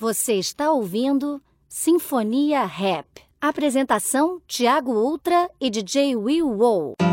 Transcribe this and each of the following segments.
Você está ouvindo Sinfonia Rap. Apresentação: Tiago Ultra e DJ Will Wow.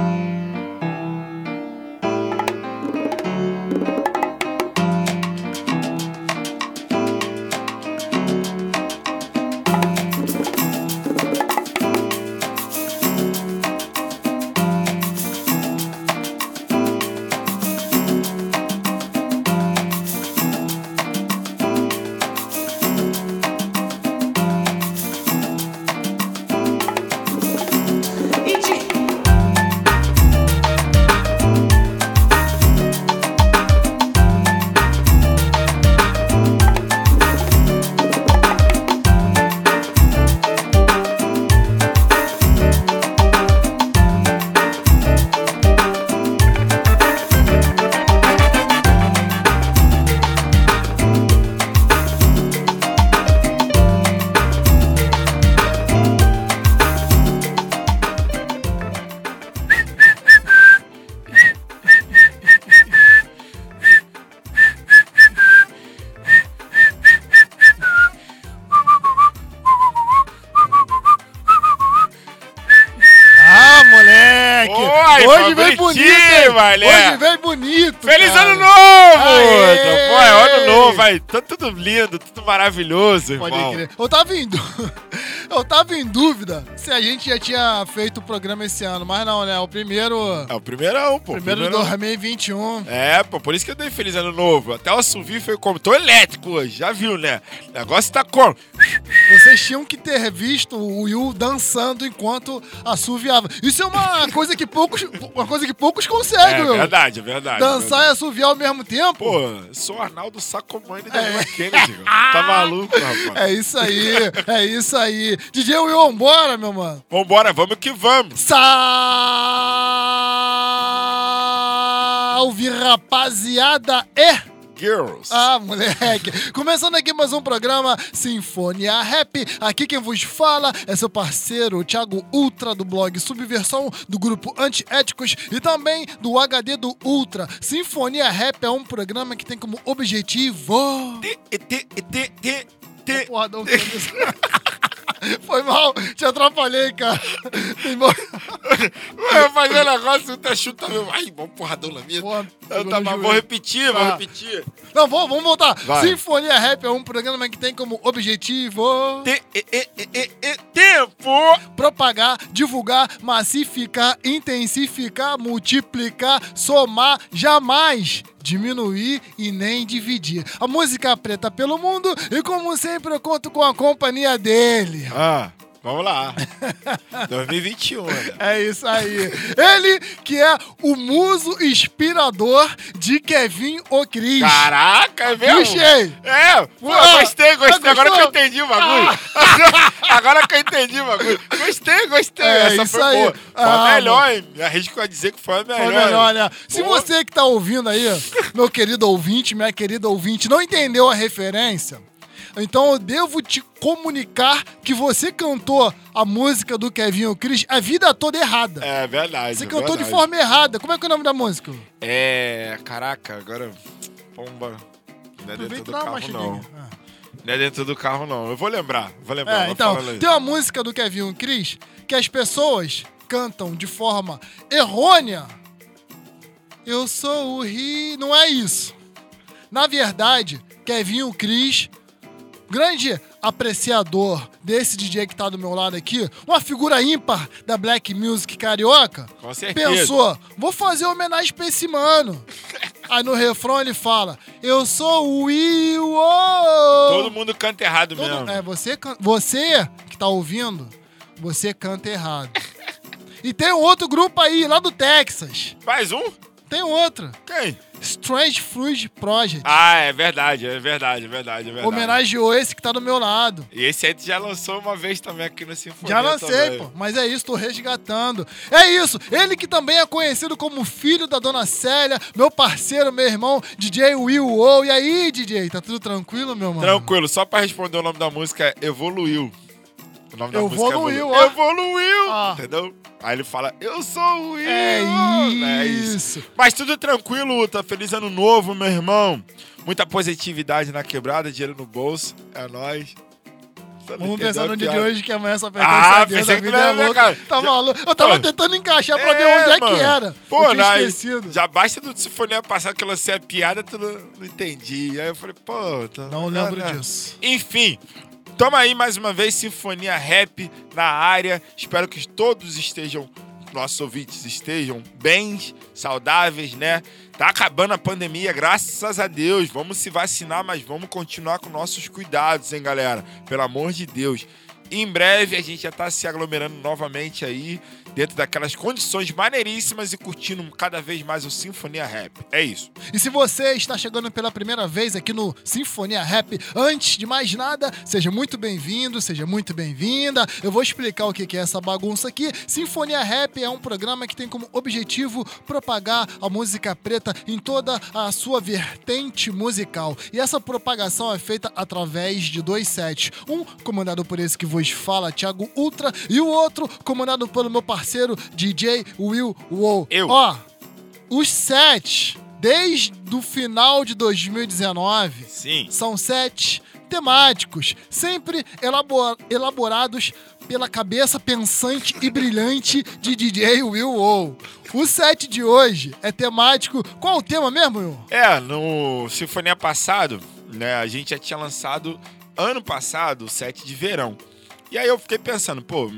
Tá tudo lindo, tudo maravilhoso, Pode irmão. crer. Eu tava em, eu tava em dúvida se a gente já tinha feito o programa esse ano, mas não, né? O primeiro. É o primeirão, pô. primeiro de primeirão. 2021. É, pô, por isso que eu dei feliz ano novo. Até o assovio foi como? Tô elétrico hoje, já viu, né? O negócio tá como? Vocês tinham que ter visto o Will dançando enquanto assoviava. Isso é uma coisa que poucos, uma coisa que poucos É conseguem, Will. verdade, é verdade. Dançar é e assoviar ao mesmo tempo. Pô, sou Arnaldo Sacomani da Lua Kennedy. cara. Tá maluco, rapaz? É isso aí, é isso aí. DJ Will, vambora, meu mano. Vambora, vamos que vamos. Salve, rapaziada! E... Girls. Ah, moleque! Começando aqui mais um programa Sinfonia Rap. Aqui quem vos fala é seu parceiro Thiago Ultra do blog Subversão, do grupo Antiéticos e também do HD do Ultra. Sinfonia Rap é um programa que tem como objetivo. Te, te, te, te, te. Porra, não foi mal, te atrapalhei, cara. Fazer um negócio, tu chuta meu. Ai, bom porradão na minha. Porra, Eu pegou tá, vou repetir, vou Tá. repetir. Não, vamos, vamos voltar. Vai. Sinfonia Rap é um programa que tem como objetivo Te, e, e, e, tempo! propagar, divulgar, massificar, intensificar, multiplicar, somar, jamais diminuir e nem dividir. A música preta pelo mundo e como sempre eu conto com a companhia dele. Ah, vamos lá. 2021, né? É isso aí. Ele que é o muso inspirador de Kevin O'Cris. Caraca, é mesmo? Puxei. É, pô, Ah, gostei, gostei. ah, Agora que eu entendi o bagulho. Agora que eu entendi o bagulho. Gostei, gostei. É, Essa isso foi aí. boa. Foi Ah, a melhor, hein? Me arrisco a dizer que foi a melhor. Foi melhor, né? Se Pô. você que tá ouvindo aí, meu querido ouvinte, minha querida ouvinte, não entendeu a referência, então eu devo te comunicar que você cantou a música do Kevin O'Cris a vida toda errada. É verdade. Você é cantou de verdade. forma errada. Como é que é o nome da música? É. Caraca, agora. Pomba. Não é dentro do carro, não. Ah. Não é dentro do carro, não. Eu vou lembrar. Vou lembrar. É, então, tem uma música do Kevin O'Cris que as pessoas cantam de forma errônea. Eu sou o Rio. Não é isso. Na verdade, Kevin O'Cris, grande apreciador desse DJ que tá do meu lado aqui, uma figura ímpar da Black Music carioca, Com certeza. pensou, vou fazer homenagem pra esse mano. Aí no refrão ele fala, eu sou o Will. oh." Todo mundo canta errado Todo- mesmo. é, você, você que tá ouvindo, você canta errado. e tem um outro grupo aí, lá do Texas. Mais um? Tem outro. Quem? Strange Fruit Project. Ah, é verdade, é verdade, é verdade, é verdade. Homenageou esse que tá do meu lado. E esse aí tu já lançou uma vez também aqui no Sinfonia. Já lancei, também. pô. Mas é isso, tô resgatando. É isso. Ele que também é conhecido como filho da dona Célia, meu parceiro, meu irmão, DJ Will O. E aí, DJ? Tá tudo tranquilo, meu mano? Tranquilo, só pra responder o nome da música, Evoluiu. O nome da Evoluiu, música é Evolu- ó. Evoluiu! Ah. Entendeu? Aí ele fala, eu sou o Will! É É isso. Mas tudo tranquilo, tá feliz ano novo, meu irmão. Muita positividade na quebrada, dinheiro no bolso. É nóis. Vamos pensar no dia de hoje que amanhã só Ah, pertence a Deus, a vida é louca. cara. Tá maluco? Eu tava Pô. tentando encaixar pra ver onde é mano. que era. Pô, eu tinha esquecido. Já basta do Sinfonia passado que eu lancei a piada, tu não, não entendi. Aí eu falei, pô... Tá, Não lembro disso. Enfim, toma aí mais uma vez Sinfonia Rap na área. Espero que todos estejam, nossos ouvintes estejam bem, saudáveis, né? Tá acabando a pandemia, graças a Deus. Vamos se vacinar, mas vamos continuar com nossos cuidados, hein, galera? Pelo amor de Deus. Em breve a gente já tá se aglomerando novamente aí, dentro daquelas condições maneiríssimas e curtindo cada vez mais o Sinfonia Rap. É isso. E se você está chegando pela primeira vez aqui no Sinfonia Rap, antes de mais nada, seja muito bem-vindo, seja muito bem-vinda. Eu vou explicar o que é essa bagunça aqui. Sinfonia Rap é um programa que tem como objetivo propagar a música preta em toda a sua vertente musical. E essa propagação é feita através de dois sets. Um comandado por esse que vos fala, Thiago Ultra, e o outro comandado pelo meu parceiro DJ Will Wow. Eu. Ó, os sets, desde o final de 2019, Sim. são sets temáticos, sempre elabor- elaborados pela cabeça pensante e brilhante de DJ Will Wow. O set de hoje é temático. Qual o tema mesmo, Will? É, no Sinfonia passado, né, a gente já tinha lançado ano passado o set de verão. E aí eu fiquei pensando, pô,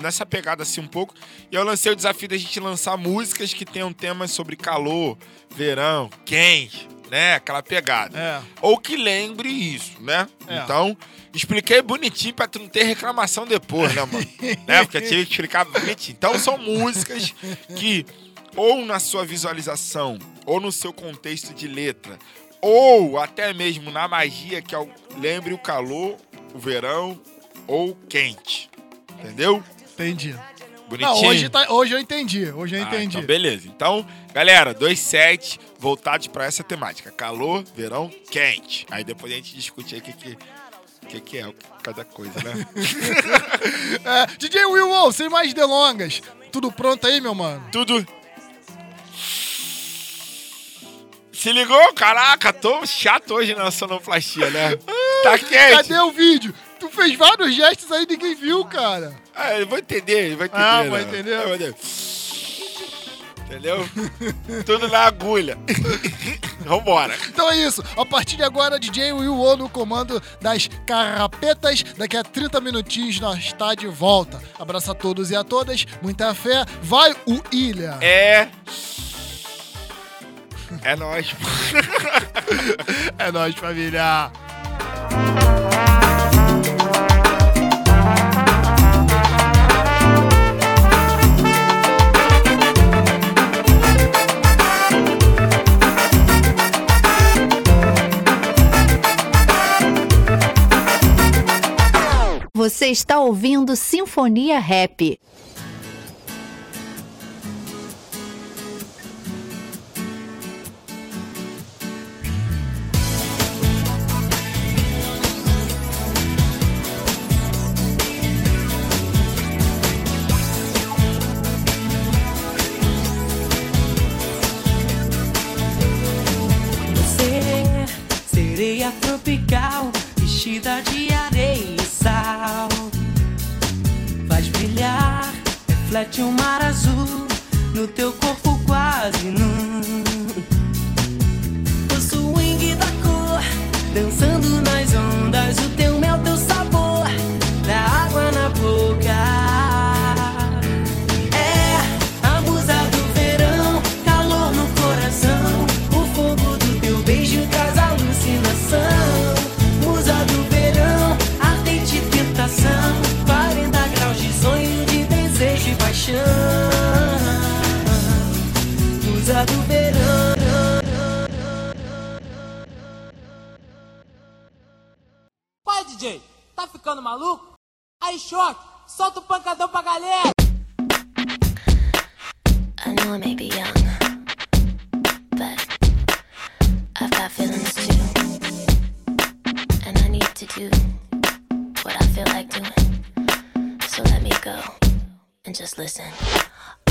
nessa pegada assim um pouco, e eu lancei o desafio da gente lançar músicas que tenham temas sobre calor, verão, quente, né, aquela pegada. É. Ou que lembre isso, né? É. Então, expliquei bonitinho pra tu não ter reclamação depois, né, mano? né? Porque eu tive que explicar bonitinho. Então, são músicas que, ou na sua visualização, ou no seu contexto de letra, ou até mesmo na magia que é lembre o calor, o verão ou quente. Entendeu? Entendi. Bonitinho. Não, hoje, tá- hoje eu entendi. Hoje eu Ah, entendi. então beleza. Então, galera, dois sets voltados pra essa temática: calor, verão, quente. Aí depois a gente discute aí o que, que, que, que é cada coisa, né? É, DJ Will Wow, sem mais delongas. Tudo pronto aí, meu mano? Tudo. Se ligou? Caraca, tô chato hoje na sonoplastia, né? Tá quente. Cadê o vídeo? Tu fez vários gestos aí, ninguém viu, cara. Ah, ele vai entender, ele vai entender. Ah, né? vai entender. Vai entender. Entendeu? Tudo na agulha. Vambora. Então é isso. A partir de agora, DJ Will Wow no comando das carrapetas. Daqui a 30 minutinhos nós tá de volta. Abraço a todos e a todas. Muita fé. Vai o Ilha. É. É nóis. É nóis, família. Você está ouvindo Sinfonia Rap. Sereia tropical, vestida de reflete um mar azul no teu corpo quase nu. O swing da cor, dançando nas ondas, o teu mel, teu sabor, da água na boca. DJ? Tá ficando maluco? Aí, choque, solta o pancadão pra galera! I know I may be young, but I've got feelings too. And I need to do what I feel like doing. So let me go and just listen.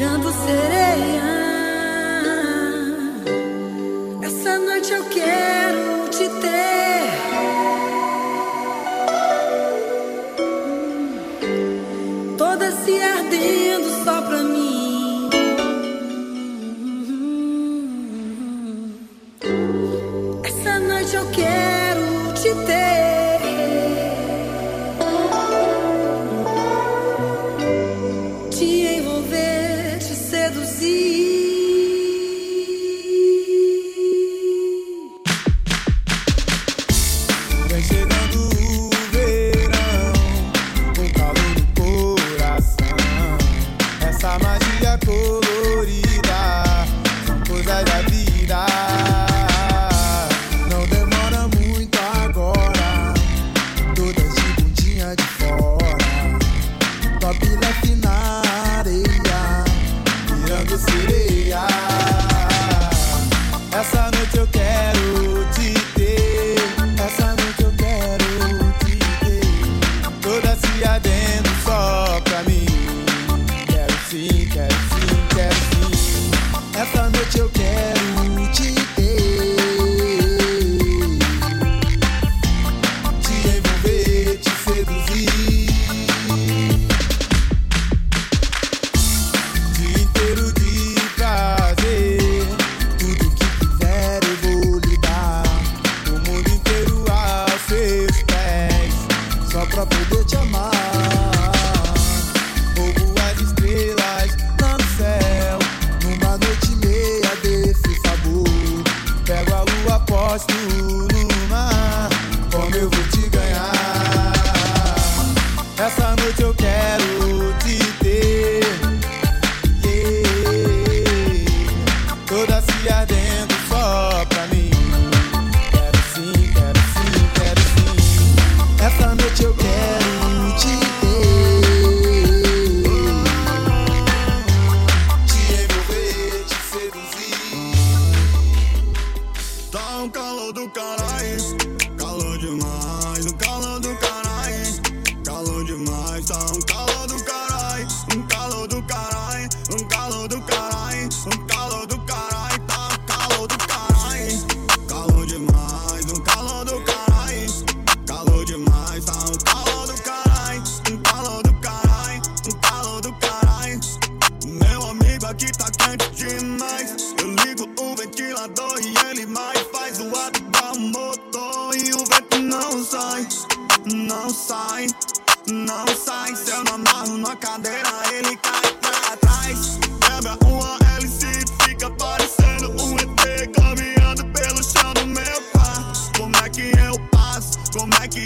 Virando sereia.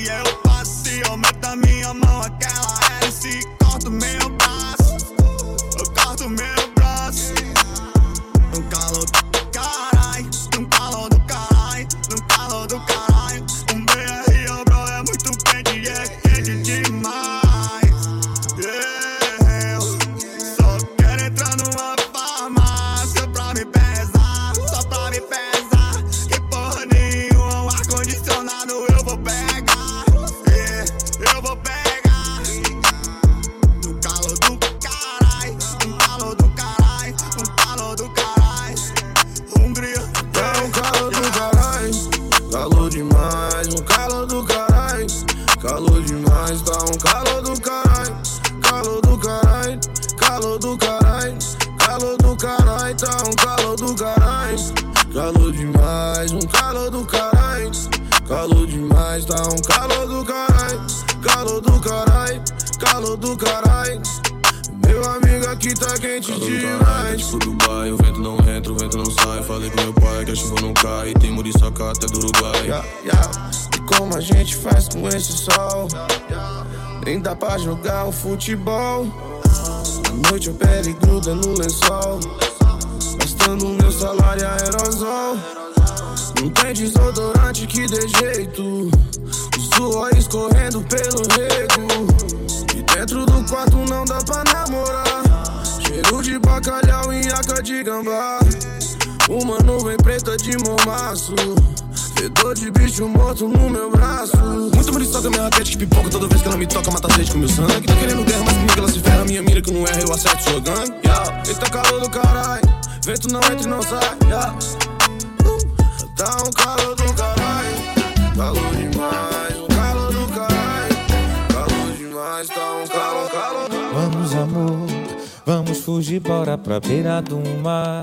Eu passo? Se aumenta minha mão, aquela hélice corta o meu braço. Eu corto meu braço. Um calor Pra jogar o futebol. À noite eu pele gruda no lençol. Gastando meu salário aerosol. Não tem desodorante que dê jeito. O suor escorrendo pelo rego. E dentro do quarto não dá pra namorar. Cheiro de bacalhau e aca de gambá. Uma nuvem preta de mormaço. Fedor de bicho morto no meu braço. Muito muriçoca, minha raquete que pipoca toda vez que ela me toca, mata sede com meu sangue. Tá querendo guerra, mas comigo ela se ferra. Minha mira que não erra, eu acerto sua gangue. Yeah. Eita calor do caralho. Vento não entra e não sai. Yeah. Uh, Tá um calor do caralho. Calor demais. Um calor do caralho. Calor demais. Tá um calor, calor. Vamos, amor, vamos fugir, bora pra beira do mar.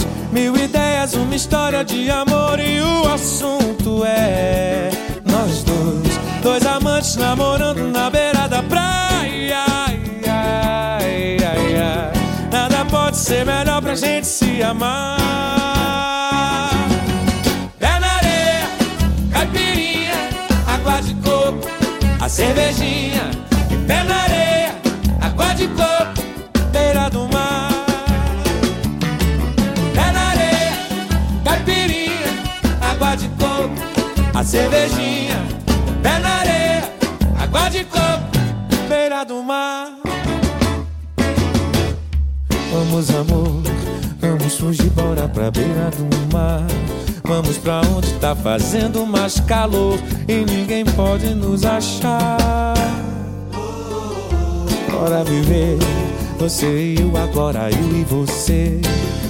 mil ideias, uma história de amor e o assunto é nós dois, dois amantes namorando na beira da praia. Ai, ai, ai. Nada pode ser melhor pra gente se amar. Pé na areia, caipirinha, água de coco, a cervejinha. Pé na areia, água de coco, beira do mar. A cervejinha. Pé na areia, água de coco, beira do mar. Vamos, amor, vamos fugir, bora pra beira do mar. Vamos pra onde tá fazendo mais calor e ninguém pode nos achar. Bora viver, você e eu agora, eu e você.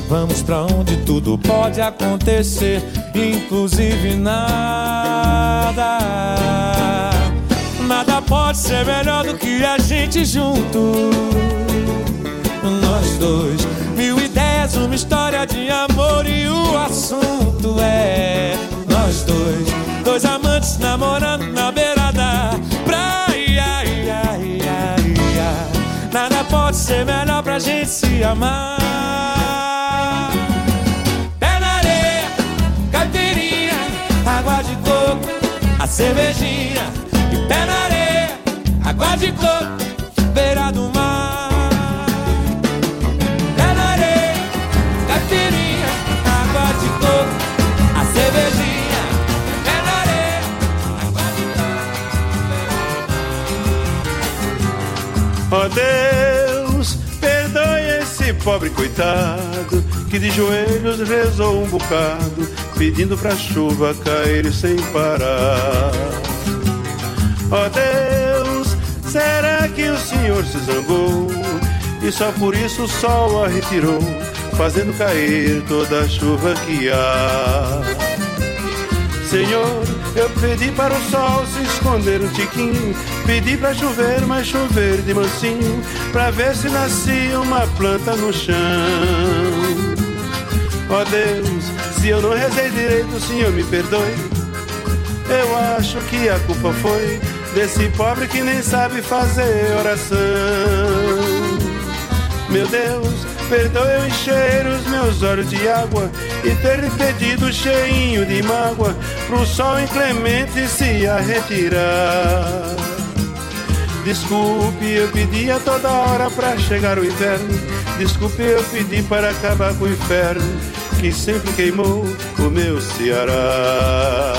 Vamos pra onde tudo pode acontecer, inclusive nada. Nada pode ser melhor do que a gente junto. Nós dois, mil ideias, uma história de amor e o assunto é nós dois, dois amantes namorando na beira da praia. Ai, ai, ai, ai. Nada pode ser melhor pra gente se amar. Água de coco, cervejinha. E pé na areia, água de coco, beira do mar. Pé na areia, caipirinha, água de coco, a cervejinha. Pé na areia, água de Ó Deus, perdoe esse pobre coitado que de joelhos rezou um bocado, pedindo pra chuva cair sem parar. Ó Deus, será que o Senhor se zangou? E só por isso o sol a retirou, fazendo cair toda a chuva que há. Senhor, eu pedi para o sol se esconder um tiquinho, pedi para chover, mas chover de mansinho, pra ver se nascia uma planta no chão. Ó Deus, se eu não rezei direito, o Senhor me perdoe. Eu acho que a culpa foi desse pobre que nem sabe fazer oração. Meu Deus, perdoe eu encher os meus olhos de água e ter pedido cheinho de mágoa pro sol inclemente se a retirar. Desculpe, eu pedi a toda hora pra chegar o inverno. Desculpe, eu pedi para acabar com o inferno que sempre queimou o meu Ceará.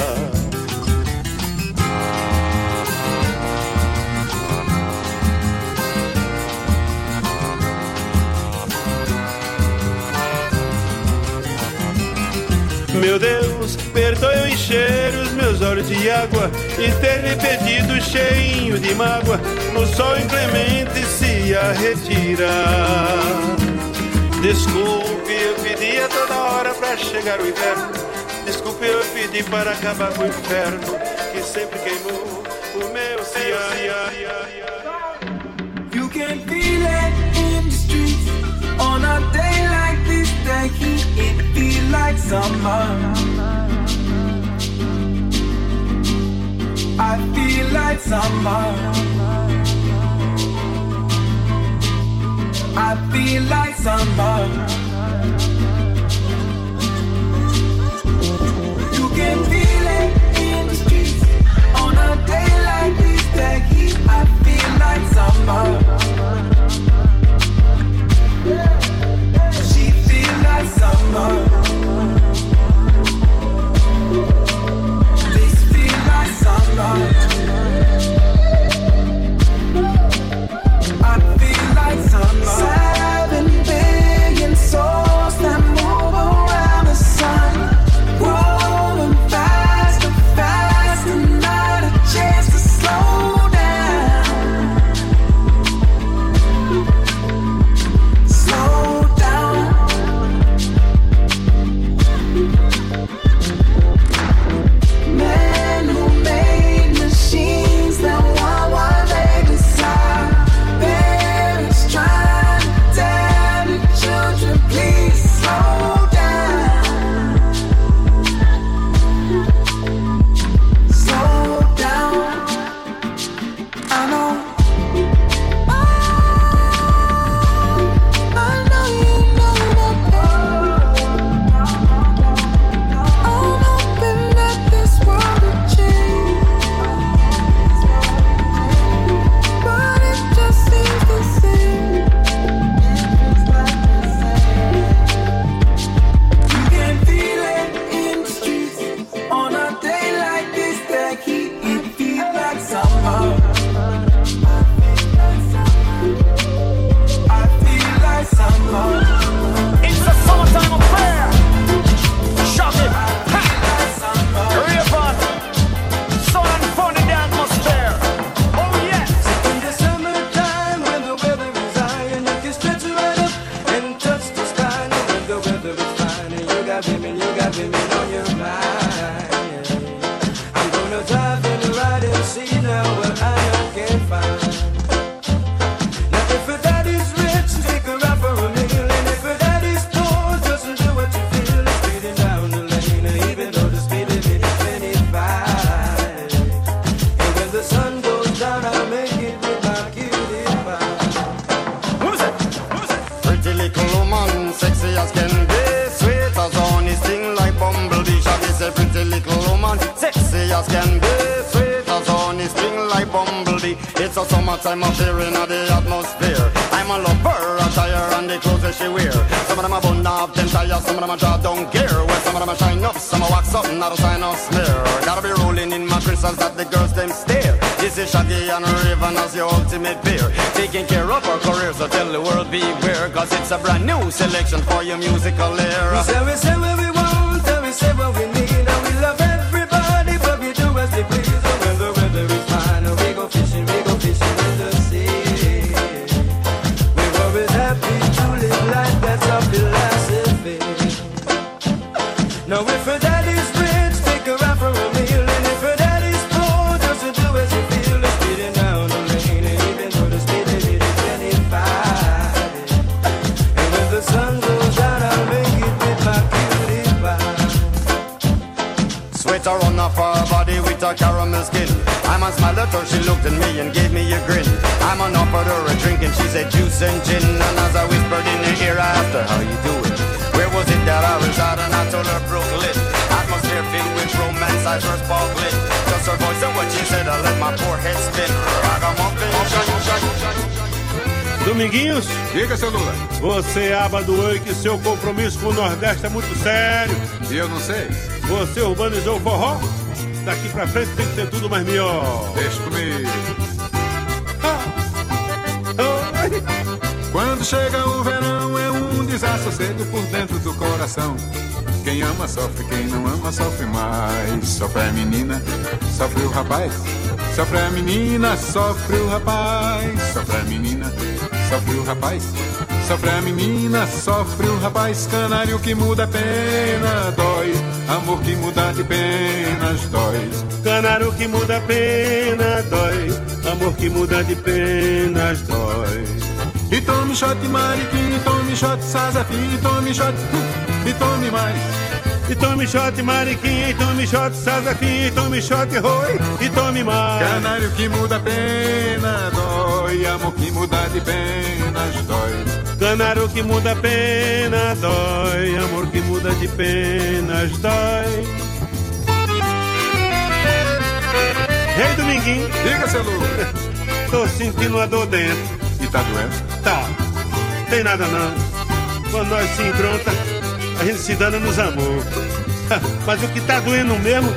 Meu Deus, perdoe eu encher os meus olhos de água e ter lhe pedido cheinho de mágoa no sol inclemente se a retirar. Desculpe, chegar o inverno. Desculpe, eu pedi para acabar com o inferno que sempre queimou o meu Ceará. You can feel it in the streets on a day like this. The heat it feel like summer. I feel like summer. I feel like summer. I feel like summer. She like summer. This like summer. Of our career, so tell the world beware. Cause it's a brand new selection for your musical era. We say, we say what we want, and we say what we need, At her, she looked at me and gave me a grin. I'm on offered her a drink and she said juice and gin. And as I whispered in her ear, I asked her how you doing. Where was it that I was at? And I told her Brooklyn. Atmosphere filled with romance, eyes were sparkling. Just her voice and what she said, I let my poor head spin. Ragamuffin. Dominguinhos? Diga, seu Lula. Você abandonou que seu compromisso com o Nordeste é muito sério. E eu não sei. Você urbanizou o forró? Daqui pra frente tem que ser tudo mais melhor. Deixa comigo. Quando chega o verão é um desassossego por dentro do coração. Quem ama sofre, quem não ama sofre mais. Sofre a menina, sofre o rapaz. Sofre a menina, sofre o rapaz. Sofre a menina, sofre o rapaz. Sofre a menina, sofre o rapaz. Canário que muda a pena, dói. Amor que muda de penas, dói. Canário que muda a pena, dói. Amor que muda de penas, dói. E tome shot mariquinha, tome shot sazafi, tome shot, e tome mais. E tome shot mariquinha, tome shot sazafi, tome shot roi, e tome mais. Canário que muda a pena, dói. Amor que muda de penas, dói. Canário que muda a pena, dói. Amor que muda de penas, dói. Ei, Dominguinho. Diga, seu Lu. Tô sentindo uma dor dentro. E tá doendo? Tá. Tem nada não. Quando nós se encontra, a gente se dana nos amor. Mas o que tá doendo mesmo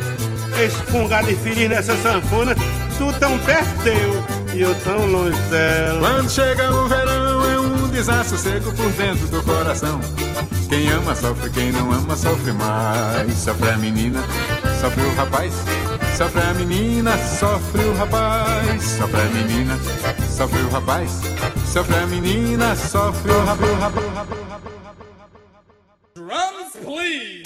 é esse fungado infeliz nessa sanfona. Tu tão perto teu e eu tão longe dela. Quando chega o verão desassossego por dentro do coração. Quem ama sofre, quem não ama sofre mais. Sofre a menina, sofre o rapaz. Sofre a menina, sofre o rapaz. Sofre a menina, sofre o rapaz. Sofre a menina, sofre o rapaz. Drums, please.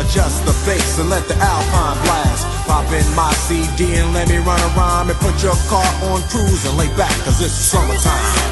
Adjust the bass and let the alpine blast. Pop in my CD and let me run around and put your car on cruise and lay back, cause it's summertime.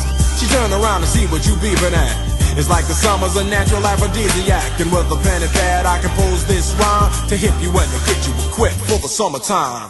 Turn around and see what you beeping at. It's like the summer's a natural aphrodisiac. And with a pen and pad, I compose this rhyme to hit you and to get you equipped for the summertime.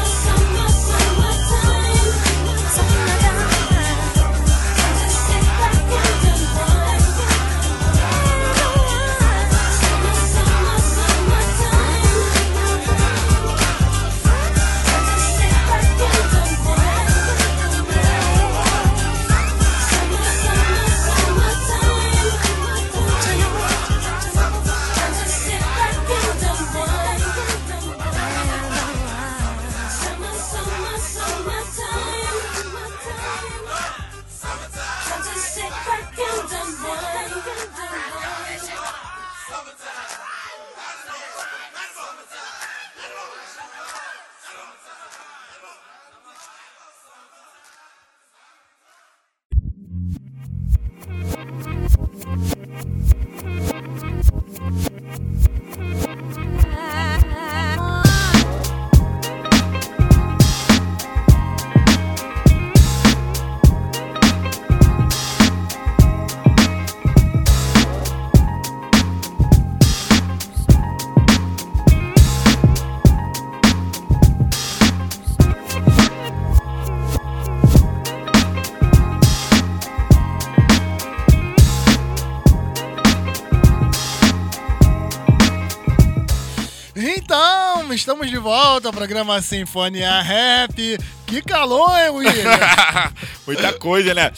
Volta ao programa Sinfonia Rap. Que calor, hein, William? Muita coisa, né?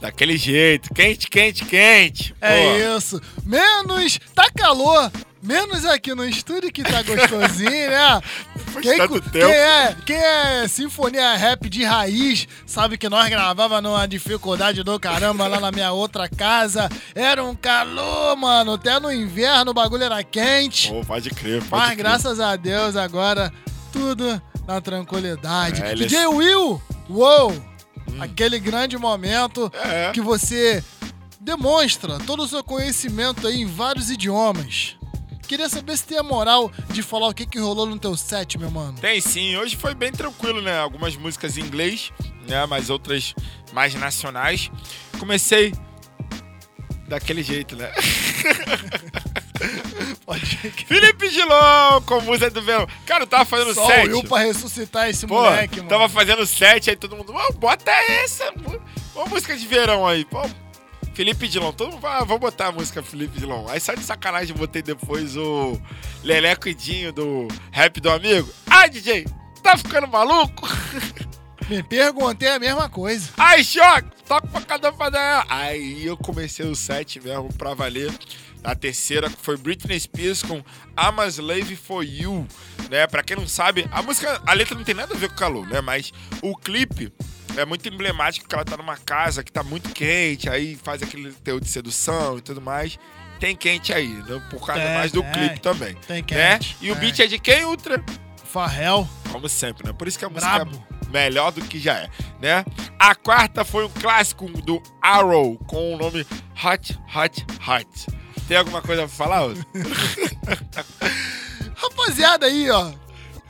Daquele jeito, quente, quente, quente. É isso. Menos tá calor. Menos aqui no estúdio que tá gostosinho, né? Quem, quem é, quem é Sinfonia Rap de raiz sabe que nós gravava numa dificuldade do caramba lá na minha outra casa. Era um calor, mano. Até no inverno o bagulho era quente. Pô, pode crer, pode Mas crer. graças a Deus agora tudo na tranquilidade. É, ele- DJ Will, uou! Aquele grande momento É. que você demonstra todo o seu conhecimento aí em vários idiomas. Queria saber se tem a moral de falar o que, que rolou no teu set, meu mano. Tem sim, hoje foi bem tranquilo, né? Algumas músicas em inglês, né? Mas outras mais nacionais. Comecei daquele jeito, né? Felipe Gilon com música do verão. Cara, eu tava fazendo Só set. Will pra ressuscitar esse Pô, moleque, mano. tava fazendo set, aí todo mundo, "Ô, bota essa, uma música de verão aí. Pô, Felipe Dilon, todo mundo vai, vou botar a música Felipe Dilon. Aí só de sacanagem botei depois o Leleco e Dinho do Rap do Amigo. Ah, DJ, tá ficando maluco? Me perguntei a mesma coisa. Ai, choque, toca pra cada fazer. Aí eu comecei o set mesmo pra valer. A terceira foi Britney Spears com I'm a Slave for You, né? Pra quem não sabe, a música, a letra não tem nada a ver com calor, né? Mas o clipe é muito emblemático que ela tá numa casa que tá muito quente, aí faz aquele teu de sedução e tudo mais. Tem quente aí, né? Por causa Tem, mais do tem. clipe também. Tem né? quente, E o tem. beat é de quem, Ultra? Farrell. Como sempre, né? Por isso que a música Brabo. é melhor do que já é, né? A quarta foi um clássico do Arrow com o nome Hot, Hot, Hot. Tem alguma coisa pra falar? Ultra? Rapaziada aí, ó.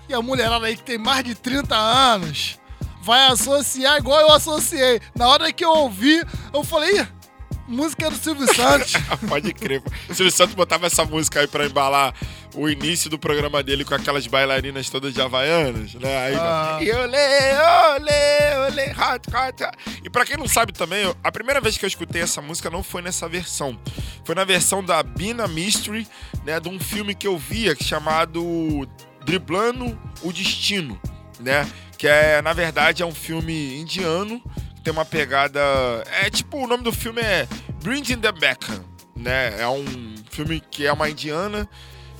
E a mulherada aí que tem mais de 30 anos vai associar igual eu associei. Na hora que eu ouvi, eu falei, "Ih, Música do Silvio Santos. Pode crer. O Silvio Santos botava essa música aí pra embalar o início do programa dele com aquelas bailarinas todas de Havaianas, né? Aí Ah. e olê, olê, olê, hot, hot, hot. E pra quem não sabe também, a primeira vez que eu escutei essa música não foi nessa versão. Foi na versão da Bina Mystery, né? De um filme que eu via chamado Driblando o Destino, né? Que é, na verdade, é um filme indiano que tem uma pegada. É tipo, o nome do filme é Bringing the Beckham, né? É um filme que é uma indiana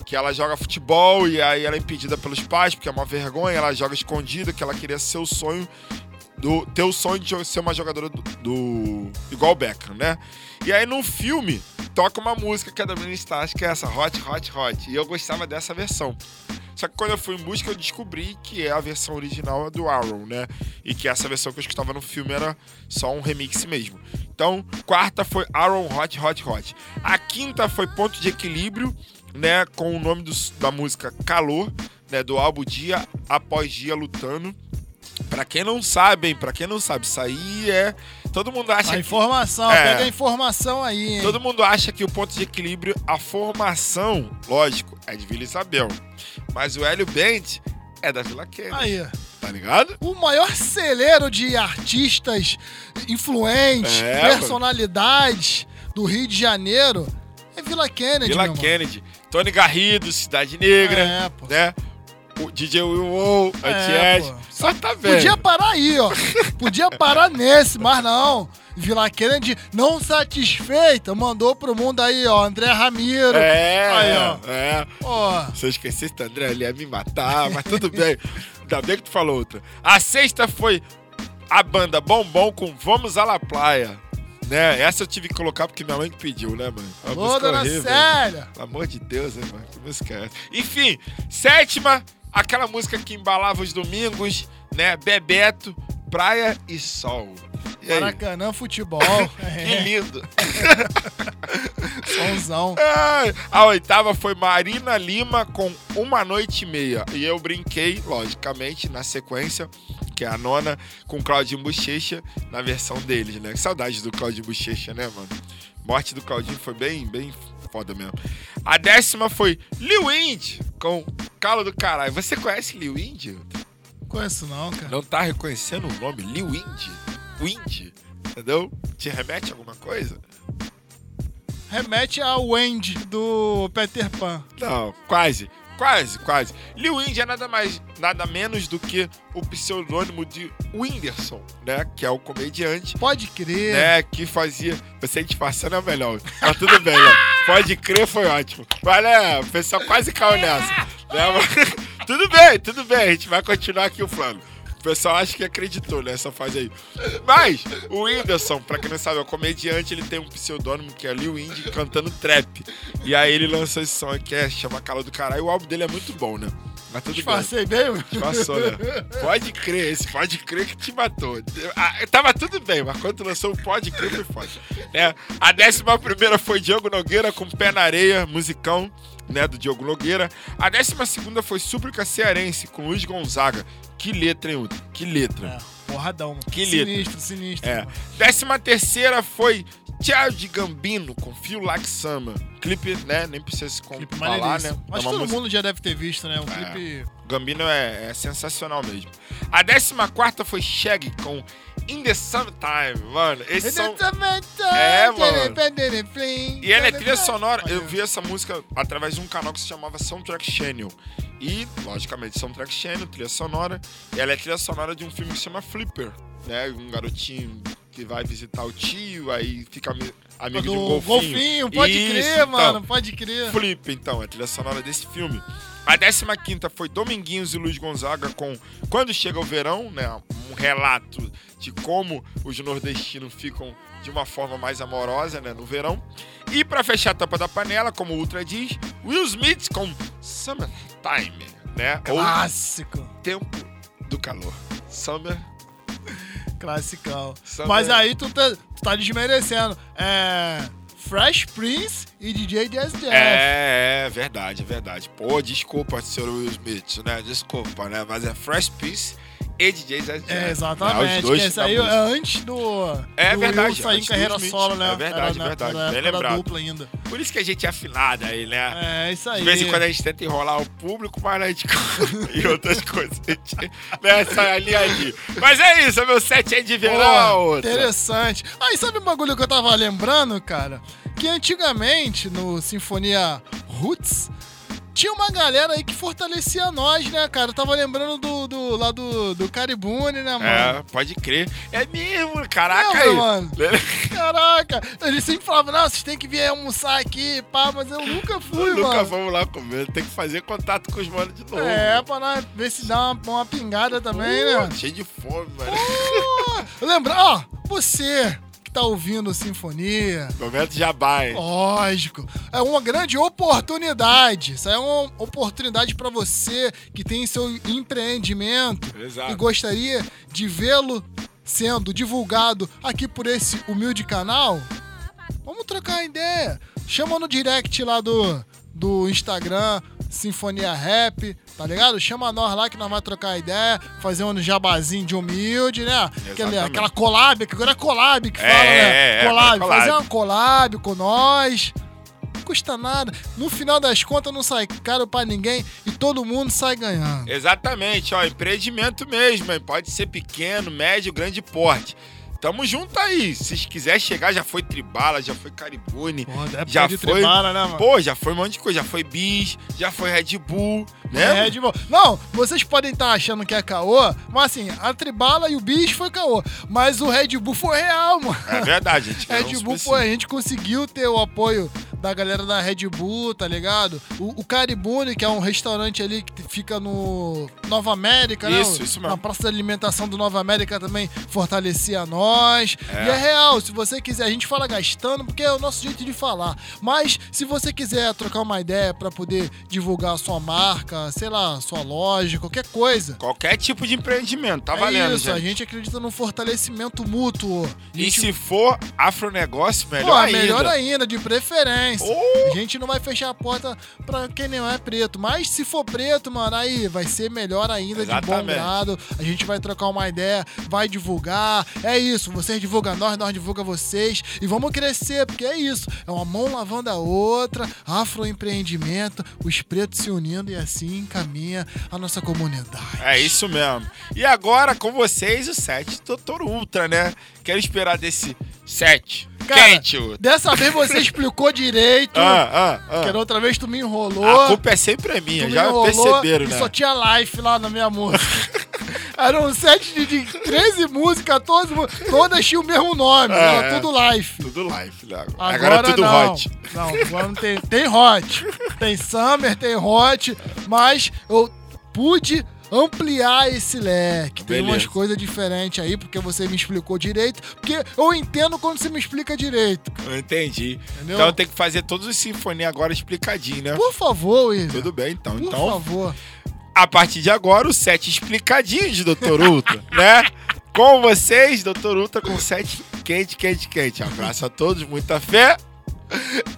que ela joga futebol e aí ela é impedida pelos pais porque é uma vergonha, ela joga escondida, que ela queria ser o sonho do ter o sonho de ser uma jogadora do, do- igual o Beckham, né? E aí no filme toca uma música que é da Britney Stars, que é essa Hot Hot Hot, e eu gostava dessa versão. Só que quando eu fui em busca, eu descobri que é a versão original do Aaron, né? E que essa versão que eu escutava no filme era só um remix mesmo. Então, quarta foi Aaron Hot Hot Hot. A quinta foi Ponto de Equilíbrio, né? Com o nome dos- da música Calor, né? Do álbum Dia Após Dia Lutando. Pra quem não sabe, hein? Pra quem não sabe, isso aí é. Todo mundo acha A que- informação, É. pega a informação aí, hein? Todo mundo acha que o ponto de equilíbrio, a formação, lógico, é de Vila Isabel. Mas o Hélio Bent é da Vila Kennedy. Aí. Tá ligado? O maior celeiro de artistas influentes, É, personalidades do Rio de Janeiro é Vila Kennedy, Vila irmão. Kennedy. Tony Garrido, Cidade Negra. É, pô. Né? O DJ Will Wall, É. Só tá vendo. Podia parar aí, ó. Podia parar nesse, mas não. Vila Kennedy, não satisfeita, mandou pro mundo aí, ó, André Ramiro. É, Aí, ó. é. Ó. Se eu esquecesse do André, ele ia me matar, mas tudo bem. Ainda bem que tu falou outra. A sexta foi a banda Bombom com Vamos à La Playa. Né? Essa eu tive que colocar porque minha mãe que pediu, né, mano? Uma Ô, dona horrível, Célia. Pelo amor de Deus, né, mano? Que música é essa? Enfim, sétima, aquela música que embalava os domingos, né? Bebeto, Praia e Sol. E? Maracanã Futebol. Que lindo. Somzão. Ai, a oitava foi Marina Lima com Uma Noite e Meia. E eu brinquei, logicamente, na sequência, que é a nona, com Claudinho Bochecha, na versão deles, né? Que saudade do Claudinho Bochecha, né, mano? Morte do Claudinho foi bem, bem foda mesmo. A décima foi Lil Indy com Calo do Caralho. Você conhece Lil Indy? Conheço não, cara. Não tá reconhecendo o nome? Lil Indy? Windy? Entendeu? Te remete a alguma coisa? Remete ao Wendy do Peter Pan. Não, quase. Quase, quase. Lil Indy é nada mais, nada menos do que o pseudônimo de Whindersson, né? Que é o comediante. Pode crer. Né? Que fazia. Você disfarçando é o melhor. Mas tudo bem, né? Pode crer, foi ótimo. Mas, né? O pessoal quase caiu nessa. Né? Mas- tudo bem, tudo bem. A gente vai continuar aqui o plano. O pessoal acha que acreditou nessa fase aí. Mas, o Whindersson, pra quem não sabe, é um comediante, ele tem um pseudônimo que é Lil Indy cantando trap. E aí ele lançou esse som aqui, é, chama Cala do Caralho. O álbum dele é muito bom, né? Mas tudo Disfarcei bem. bem? Disfarçou, né? Pode crer, esse pode crer que te matou. Ah, tava tudo bem, mas quando lançou o Pode Crer foi foda. Né? A décima primeira foi Diogo Nogueira com Pé na Areia, musicão, né, do Diogo Nogueira. A décima segunda foi Súplica Cearense com Luiz Gonzaga. Que letra, hein, Udo? Que letra. Porradão. mano. Que letra. Sinistro, sinistro. É. mano. Décima terceira foi De Gambino com Feel Like Summer. Clipe, né? Nem precisa se com- falar, né? Maneiríssimo. Acho É que todo música- mundo já deve ter visto, né? Um É. clipe. Gambino é, é sensacional mesmo. A décima quarta foi Shaggy com In the Summertime, mano. Esses são... É, mano. E ela é trilha sonora. Eu vi essa música através de um canal que se chamava Soundtrack Channel. E, logicamente, Soundtrack Channel, trilha sonora. E ela é trilha sonora de um filme que se chama Flipper, né? Um garotinho que vai visitar o tio, aí fica ami- amigo de um Do golfinho. golfinho, pode crer, então. mano, pode crer. Flip, então, é a trilha sonora desse filme. A 15 foi Dominguinhos e Luiz Gonzaga com Quando Chega o Verão, né? Um relato de como os nordestinos ficam de uma forma mais amorosa, né? No verão. E pra fechar a tampa da panela, como o Ultra diz, Will Smith com Summertime, né? Ou Clássico. Tempo do Calor. Summer. Classicão. Summer- Mas aí tu tá, tu tá desmerecendo. É. Fresh Prince e DJ Jazz Jeff. É, é verdade, é verdade. Pô, desculpa, senhor Will Smith, né? Desculpa, né? Mas é Fresh Prince e DJ Zé Jazz. É, É, exatamente. os dois que esse aí é música. antes do. É do verdade, Will sair em carreira Smith. solo, né? É verdade, Era verdade. na Bem lembrado. dupla ainda. Por isso que a gente é afinado aí, né? É, isso aí. De vez em quando a gente tenta enrolar o público, mas a gente... e outras coisas. A gente... Nessa linha ali. Mas é isso, meu set é de verão. Pô, interessante. Aí sabe um bagulho que eu tava lembrando, cara? Que antigamente, no Sinfonia Roots, tinha uma galera aí que fortalecia nós, né, cara? Eu tava lembrando do, do lá do, do Caribune, né, mano? É, pode crer. É mesmo, caraca Lembra, aí. mano? Caraca, eles sempre falavam, não, vocês têm que vir almoçar aqui, pá, mas eu nunca fui, mano. Nunca vamos lá comer. Tem que fazer contato com os manos de novo. É, pra nós ver se dá uma, uma pingada também, né? Cheio de fome, mano. Lembra, ó, você tá ouvindo Sinfonia. Momento jabá, hein? Lógico. É uma grande oportunidade. Isso é uma oportunidade pra você que tem seu empreendimento Exato. e gostaria de vê-lo sendo divulgado aqui por esse humilde canal. Vamos trocar ideia. Chama no direct lá do, do Instagram, Sinfonia Rap, tá ligado? Chama nós lá que nós vamos trocar ideia, fazer um jabazinho de humilde, né? Aquela, aquela collab, que agora é collab que É, fala, né? é, é, collab, é collab. fazer uma collab com nós. Não custa nada. No final das contas não sai caro pra ninguém e todo mundo sai ganhando. Exatamente, ó, empreendimento mesmo, pode ser pequeno, médio, grande porte. Tamo junto aí. Se quiser chegar, já foi Tribala, já foi Caribune, época já de foi. Tribala, né, mano? Pô, já foi um monte de coisa. Já foi Bis, já foi Red Bull, né? É, Red Bull. Não, vocês podem estar achando que é caô, mas assim, a Tribala e o Bis foi caô. Mas o Red Bull foi real, mano. É verdade, a gente Red Bull foi, a gente conseguiu ter o apoio da galera da Red Bull, tá ligado? O, o Caribune, que é um restaurante ali que fica no Nova América, né? Isso, isso mesmo. Na praça de alimentação do Nova América também fortalecia nós. É. E é real, se você quiser, a gente fala gastando porque é o nosso jeito de falar. Mas se você quiser trocar uma ideia pra poder divulgar a sua marca, sei lá, sua loja, qualquer coisa. Qualquer tipo de empreendimento, tá é valendo, isso, gente. a gente acredita no fortalecimento mútuo. A E gente se for afronegócio, melhor Pô, ainda. melhor ainda, de preferência. Oh! A gente não vai fechar a porta pra quem não é preto. Mas se for preto, mano, aí vai ser melhor ainda, de bom Exatamente. grado. A gente vai trocar uma ideia, vai divulgar. É isso, vocês divulgam nós, nós divulga vocês. E vamos crescer, porque é isso. É uma mão lavando a outra, afroempreendimento, os pretos se unindo e assim caminha a nossa comunidade. É isso mesmo. E agora com vocês o set Doutor Ultra, né? Quero esperar desse set Cara, quente. Ultra. Dessa vez você explicou direito. Ah, ah, ah. Que outra vez tu me enrolou. A culpa é sempre minha, já enrolou perceberam, né? só tinha live lá na minha música. Era um set de, de 13 músicas, 14 músicas, todas tinham o mesmo nome, É, era é. tudo live. Tudo live, né? Agora, Agora é tudo não. hot. Não, agora não tem. Tem hot. Tem summer, tem hot, mas eu pude ampliar esse leque. Tem Beleza. umas coisas diferentes aí, porque você me explicou direito. Porque eu entendo quando você me explica direito. Eu entendi. Entendeu? Então tem que fazer todos os sinfonia agora explicadinho, né? Por favor, William. Tudo bem, então. Por então, favor. A partir de agora, o set explicadinho de Dr. Ultra, né? Com vocês, Dr. Ultra, com set quente, quente, quente. Abraço a todos, muita fé.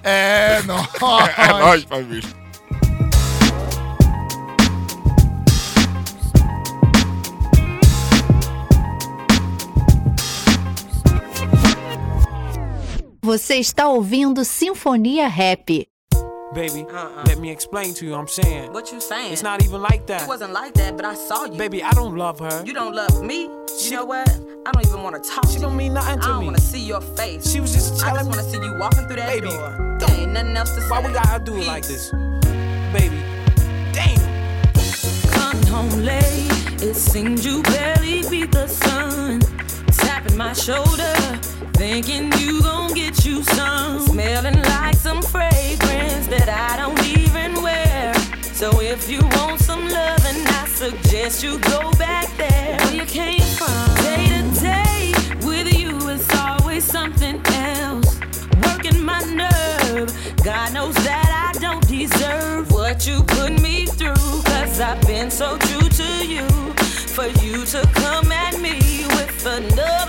É, nóis. É nóis, família. Você está ouvindo Sinfonia Rap. Baby, uh-uh. let me explain to you. I'm saying What you saying? it's not even like that. It wasn't like that, but I saw you. Baby, I don't love her. You don't love me? You know what? I don't even want to talk She to don't you. mean nothing to me. I don't want to see your face. She was just telling I telling just want to see you walking through that Baby, door. There ain't nothing else to say. Why we gotta do it like this, baby? Damn. Coming home late, it seems you barely beat the sun. Tapping my shoulder, thinking you gon' get you some. Smelling like some fragrance that I don't even wear. So if you want some loving, I suggest you go back there where you came from. Day to day with you, it's always something else. Working my nerve, God knows that I don't deserve what you put me through. Cause I've been so true to you. For you to come at me with another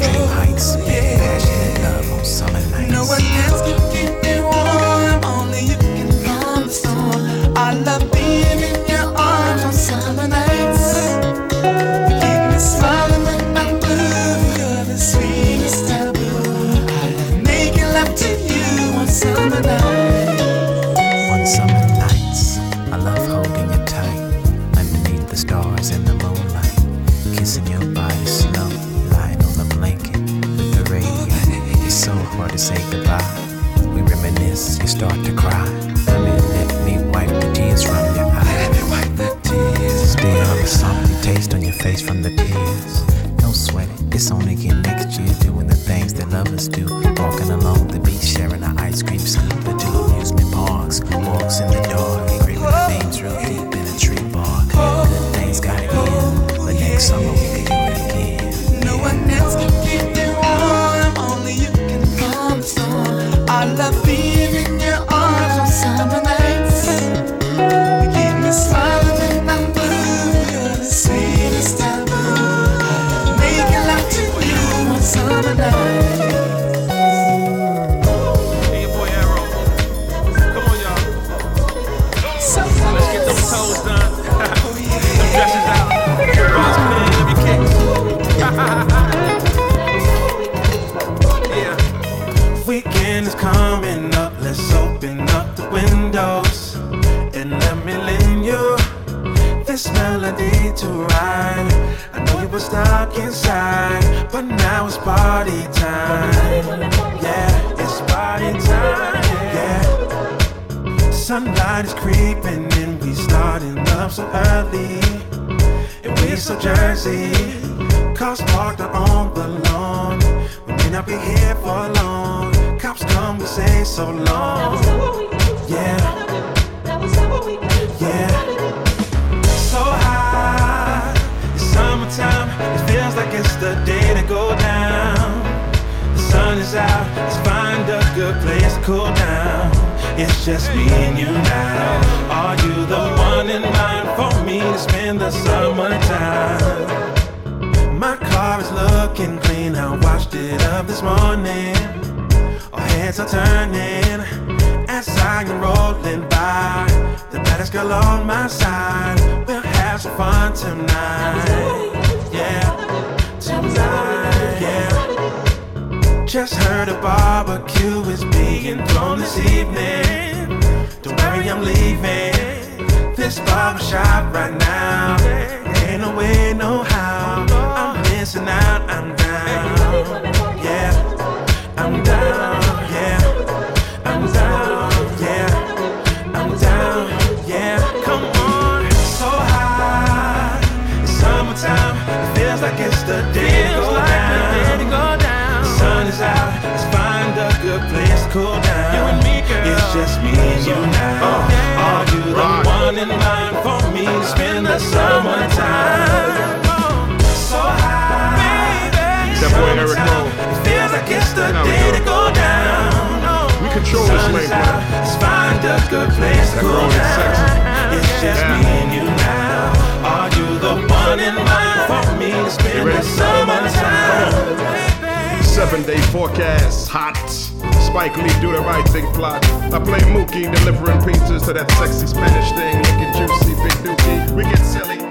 追爱 in for me. Spend the summertime. So high. That boy Eric Rowe. Feels like it's the day to go down. We control this lane, bro. Let's find a good place to go down. It's just me and you now. Are you the one in line for me? Spend the summertime. Seven day forecast, hot. Spike Lee do the right thing plot. I play Mookie delivering pizzas to that sexy Spanish thing, looking juicy, big dookie. We get silly.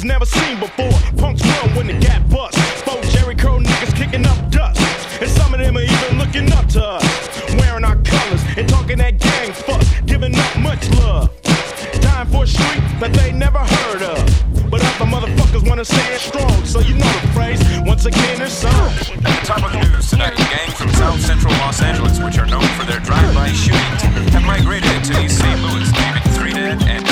was never seen before. Punks run when the gap busts. Spoke Jerry niggas kicking up dust. And some of them are even looking up to us. Wearing our colors and talking that gang fuck. Giving up much love. For a street that they never heard of. But other motherfuckers wanna stand strong, so you know the phrase. Once again, it's on. At the top of the news tonight, gangs from South Central Los Angeles, which are known for their drive-by shootings, have migrated to East St. Louis, leaving three dead and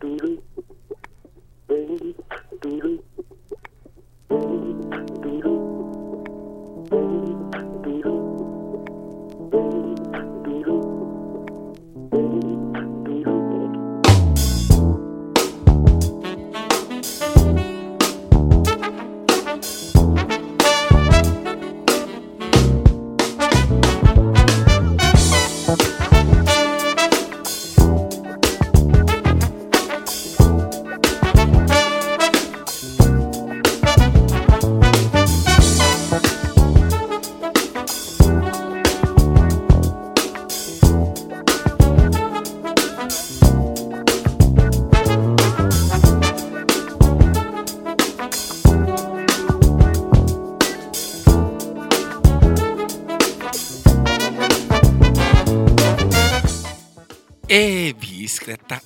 dulu bicicleta.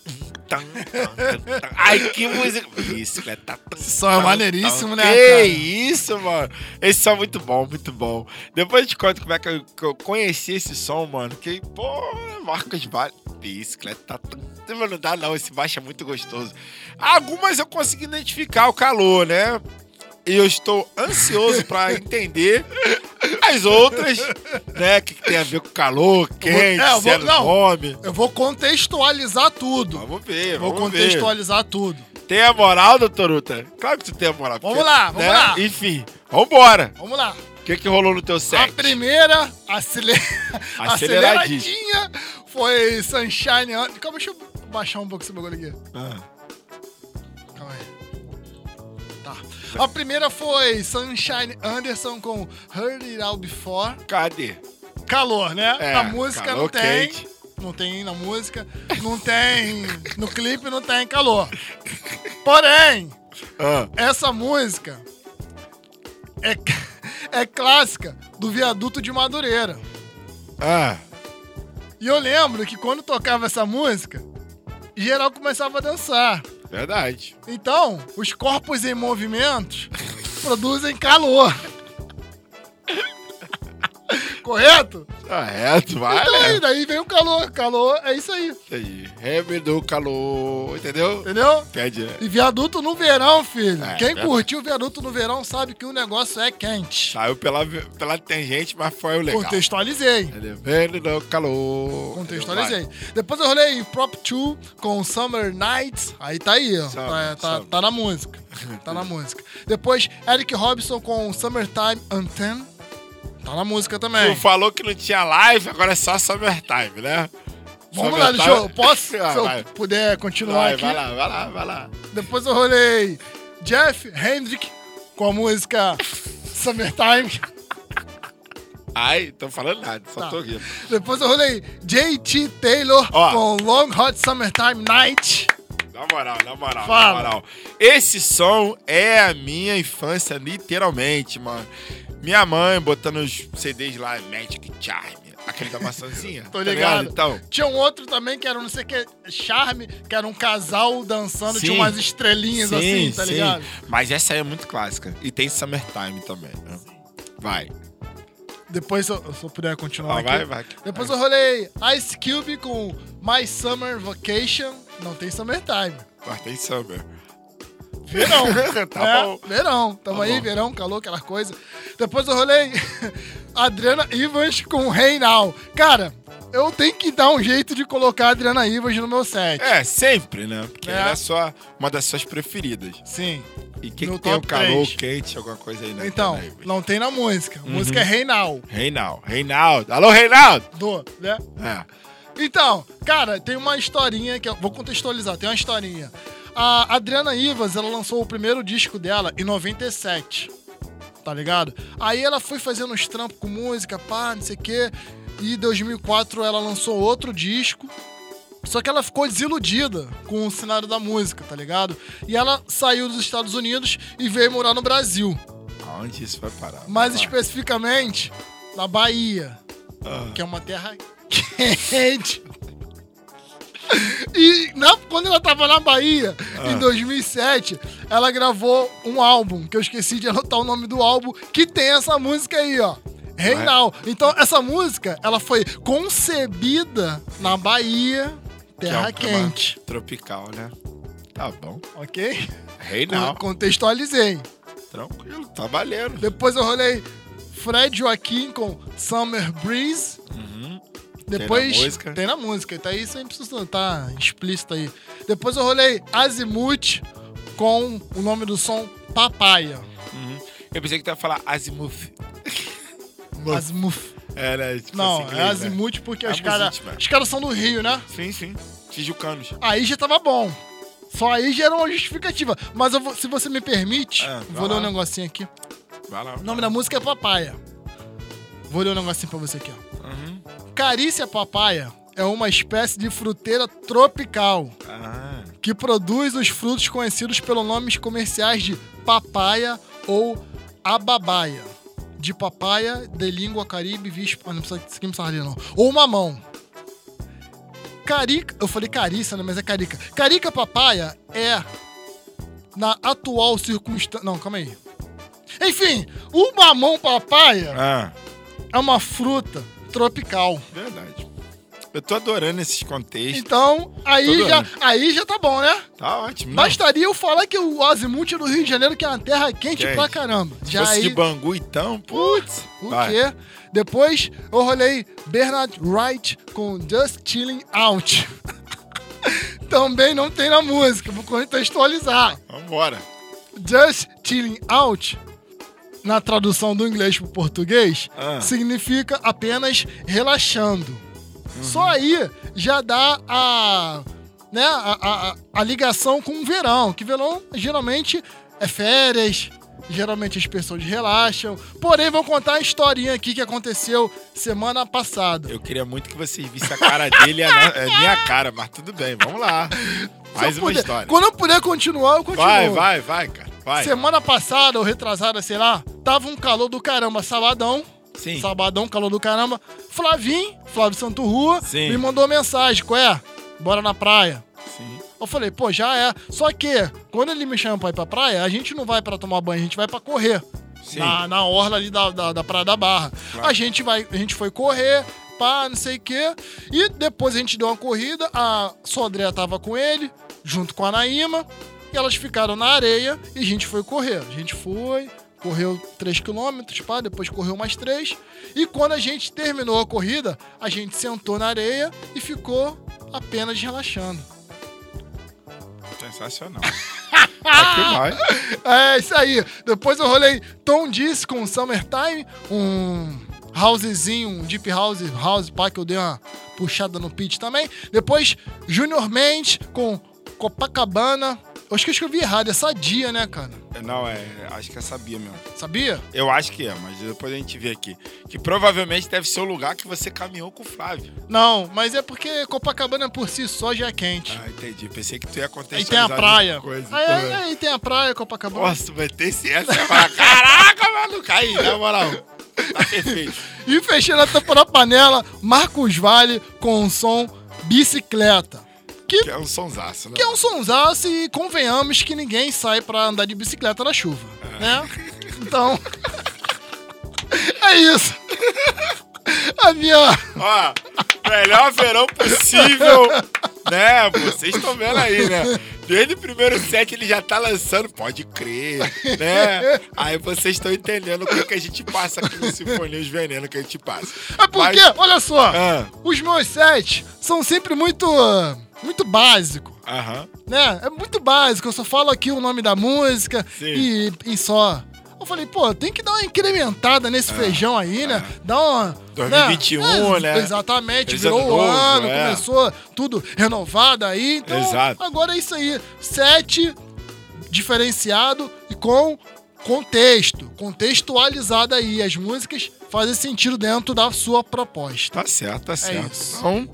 Ai, que música. Bicicleta. Esse som é maneiríssimo, né, Que isso, mano. Esse som é muito bom, muito bom. Depois eu te conto como é que eu, que eu conheci esse som, mano. Que, pô, Marcos Vale. Bicicleta. Não dá não, esse baixo é muito gostoso. Algumas eu consegui identificar o calor, né? E eu estou ansioso pra entender as outras, né? Que tem a ver com calor, quente, É, eu vou- não, nome. Eu vou contextualizar tudo. Vamos ver, Vou vamos ver. contextualizar tudo. Tem a moral, doutor Uta? Claro que tu tem a moral. Vamos lá, vamos lá. Enfim, vambora. Vamos lá. O que que rolou no teu A set? primeira acele... Aceleradinho. aceleradinha foi Sunshine. Calma, deixa eu baixar um pouco esse bagulho aqui. Ah. Calma aí. A primeira foi Sunshine Anderson com Heard It All Before. Cadê? Calor, né? É, na música calor não tem. quente. Não tem na música. Não tem. No clipe não tem calor. Porém, Ah. essa música é, é clássica do viaduto de Madureira. Ah. E eu lembro que quando tocava essa música, geral começava a dançar. Verdade. Então, os corpos em movimentos produzem calor. Correto? Correto, vai. Então, né? aí, daí vem o calor. Calor é isso aí. Isso aí. Remedou o calor, entendeu? Entendeu? Pede. E viaduto no verão, filho. É, Quem verdade. curtiu viaduto no verão sabe que o negócio é quente. Saiu pela, pela tangente, mas foi o legal. Contextualizei. Entendeu? Remedou o calor. Contextualizei. Depois eu rolei Prop 2 com Summer Nights. Aí tá aí, ó. Summer, tá, tá- summer. tá na música. tá na música. Depois, Eric Robson com Summertime Anthem. Tá na música também. Tu falou que não tinha live, agora é só summertime, né? Vamos lá, deixa eu. Posso? Ah, se eu vai. puder continuar Vai, aqui. vai lá, vai lá, vai lá. Depois eu rolei Jeff Hendrick com a música Summertime. Ai, tô falando nada, só Tá. tô rindo. Depois eu rolei JT Taylor Ó. com Long Hot Summertime Night. Na moral, na moral, Fala. na moral. Esse som é a minha infância, literalmente, mano. Minha mãe botando os CDs lá, Magic Charm, aquele da maçãzinha. Tô tá ligado. Então, Tinha um outro também que era não sei o que, Charme, que era um casal dançando, Sim. tinha umas estrelinhas sim, assim, tá sim. ligado? Mas essa aí é muito clássica. E tem Summertime também, né? Vai. Depois, se eu, se eu puder continuar Ah, aqui. vai, vai. Depois eu rolei Ice Cube com My Summer Vacation. Não tem Summertime. Mas tem Summer. Verão. Tá É, bom. Verão. Tamo Tá aí, bom. verão, calor, aquela coisa. Depois eu rolei Adriana Ivas com Reinal. Cara, eu tenho que dar um jeito de colocar a Adriana Ivas no meu set. É, sempre, né? Porque É. ela é sua, uma das suas preferidas. Sim. E quem que tem o calor três. quente, alguma coisa aí, né? Então, não tem na música. A música é Uhum. Reinal. Reinaldo. Reinaldo. Alô, Reinaldo! Do, né? É. Então, cara, tem uma historinha que eu vou contextualizar. Tem uma historinha. A Adriana Ivas, ela lançou o primeiro disco dela em 97. Tá ligado? Aí ela foi fazendo uns trampos com música, pá, não sei o quê. E em 2004 ela lançou outro disco. Só que ela ficou desiludida com o cenário da música, tá ligado? E ela saiu dos Estados Unidos e veio morar no Brasil. Aonde isso vai parar? Mais Vai. especificamente na Bahia, Ah. que é uma terra quente. E na- quando ela tava na Bahia, Ah. em 2007, ela gravou um álbum, que eu esqueci de anotar o nome do álbum, que tem essa música aí, ó. Reinal. Então, essa música, ela foi concebida na Bahia, Que é terra um quente. Tropical, né? Tá bom. Ok? Reinaldo. Con- Contextualizei. Tranquilo, tá valendo. Depois eu rolei Fred Joaquim com Summer Breeze. Depois. Uhum. na música. Tem na música, tá aí sem precisar, tá explícito aí. Depois eu rolei Azimuth com o nome do som Papaya. Uhum. Eu pensei que tu ia falar Azimuth. Azimuth. É, né? Tipo Não, assim, é inglês, né? Azimuth porque os Azimuth, caras mano. os caras são do Rio, né? Sim, sim. Tijucanos. Aí já tava bom. Só aí já era uma justificativa. Mas vou- se você me permite, É, vou vai ler um lá. negocinho aqui. Vai lá. O nome da música é Papaya. Vou ler um negocinho pra você aqui, ó. Carícia papaya é uma espécie de fruteira tropical Ah. que produz os frutos conhecidos pelos nomes comerciais de papaya ou ababaia. De papaya, de língua caribe, vispo. Ah, não precisa, isso aqui não. Ou mamão. Carica. Eu falei Cariça, né? Mas é Carica. Carica papaya é, na atual circunstância. Não, calma aí. Enfim, o mamão papaya Ah, é uma fruta tropical. verdade. Eu tô adorando esses contextos. Então, aí já, aí já tá bom, né? Tá ótimo. Bastaria eu falar que o Azimuth é do Rio de Janeiro, que é uma terra quente Gente, pra caramba. Se Já aí, de Bangu, então, putz. o vai. quê? Depois eu rolei Bernard Wright com Just Chilling Out. Também não tem na música, vou contextualizar. Vambora. Just Chilling Out, na tradução do inglês pro português, Ah. significa apenas relaxando. Só aí já dá a, né, a, a- a ligação com o verão, que verão geralmente é férias, geralmente as pessoas relaxam. Porém, vou contar a historinha aqui que aconteceu semana passada. Eu queria muito que vocês vissem a cara dele e a, minha cara, mas tudo bem, vamos lá. Mais uma puder- história. Quando eu puder continuar, eu continuo. Vai, vai, vai, cara. Vai. Semana passada, ou retrasada, sei lá, tava um calor do caramba, sabadão. Sim. Sabadão, calor do caramba. Flavinho, Flávio Santo Rua, Sim. me mandou mensagem, qual é? Bora na praia. Sim. Eu falei, pô, já é. Só que, quando ele me chama pra ir pra praia, a gente não vai pra tomar banho, a gente vai pra correr. Sim. Na, na orla ali da, da, da Praia da Barra. Claro. A gente vai, a gente foi correr, pá, não sei o quê. E depois a gente deu uma corrida, a Sodré tava com ele, junto com a Naíma, e elas ficaram na areia e a gente foi correr. A gente foi, correu 3 km, pá, depois correu mais 3. E quando a gente terminou a corrida, a gente sentou na areia e ficou apenas relaxando. Sensacional. Vai. É isso aí. Depois eu rolei Tom Disse com Summertime, um housezinho, um deep house, house pá, que eu dei uma puxada no pitch também. Depois Junior Mendes com Copacabana. Acho que eu escrevi errado, é sadia, né, cara? Não, é. Acho que é sabia mesmo. Sabia? Eu acho que é, mas depois a gente vê aqui. Que provavelmente deve ser o lugar que você caminhou com o Flávio. Não, mas é porque Copacabana por si só já é quente. Ah, entendi. Pensei que tu ia aí contextualizar. tem a praia. Coisa, aí, aí- é. aí tem a praia, Copacabana. Nossa, vai ter esse essa. Falar, Caraca, maluco. Aí, na moral. Tá perfeito. E fechando a tampa da panela, Marcos Vale com o som Bicicleta. Que é um sonsaço, né? Que é um sonsaço e convenhamos que ninguém sai pra andar de bicicleta na chuva, né? Então, é isso. A minha... Ó, melhor verão possível, né? Vocês estão vendo aí, né? Desde o primeiro set ele já tá lançando, pode crer, né? Aí vocês estão entendendo o que, que a gente passa aqui no Sinfonia, os venenos que a gente passa. É porque, Mas- olha só, Ah. os meus sets são sempre muito, muito básico, Aham. né? É muito básico, eu só falo aqui o nome da música e, e só. Eu falei, pô, tem que dar uma incrementada nesse feijão aí, né? Dá uma. 2021, né? Exatamente, Feliz virou ano o ano, é. começou tudo renovado aí. Então, Exato. agora é isso aí. Sete diferenciado e com contexto, contextualizado aí. As músicas fazem sentido dentro da sua proposta. Tá certo, tá certo. isso. Então,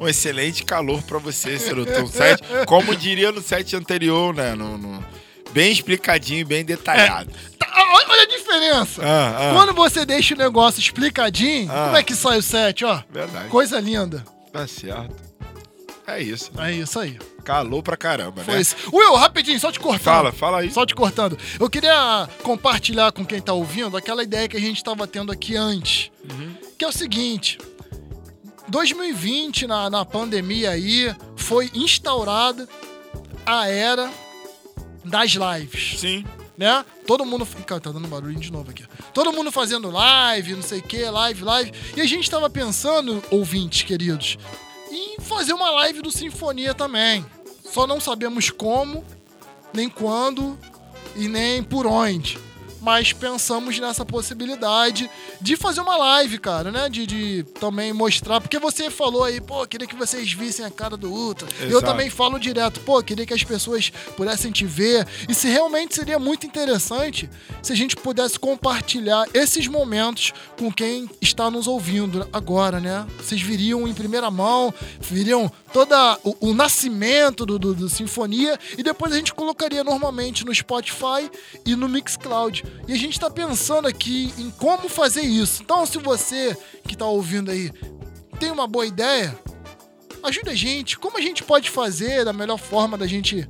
um excelente calor pra você, Serotão 7. Como diria no set anterior, né? No, no- bem explicadinho, bem detalhado. Tá, olha a diferença. Ah, ah. Quando você deixa o negócio explicadinho, Ah. como é que sai o set, ó? Verdade. Coisa linda. Tá certo. É isso. É isso aí. Calor pra caramba, Foi né? isso. Will, rapidinho, só te cortando. Fala, fala aí. Só te cortando. Eu queria compartilhar com quem tá ouvindo aquela ideia que a gente tava tendo aqui antes. Uhum. Que é o seguinte. 2020, na, na pandemia aí, foi instaurada a era das lives. Sim. Né? Todo mundo. Cara, tá dando barulho de novo aqui. Todo mundo fazendo live, não sei o que, live, live. E a gente tava pensando, ouvintes queridos, em fazer uma live do Sinfonia também. Só não sabemos como, nem quando e nem por onde. Mas pensamos nessa possibilidade de fazer uma live, cara, né? De, de também mostrar. Porque você falou aí, pô, queria que vocês vissem a cara do Ultra. Eu Exato. também falo direto, pô, queria que as pessoas pudessem te ver. E se realmente seria muito interessante se a gente pudesse compartilhar esses momentos com quem está nos ouvindo agora, né? Vocês viriam em primeira mão, viriam todo o, o nascimento do, do, do Sinfonia e depois a gente colocaria normalmente no Spotify e no Mixcloud. E a gente está pensando aqui em como fazer isso. Então, se você que está ouvindo aí tem uma boa ideia, ajuda a gente. Como a gente pode fazer da melhor forma da gente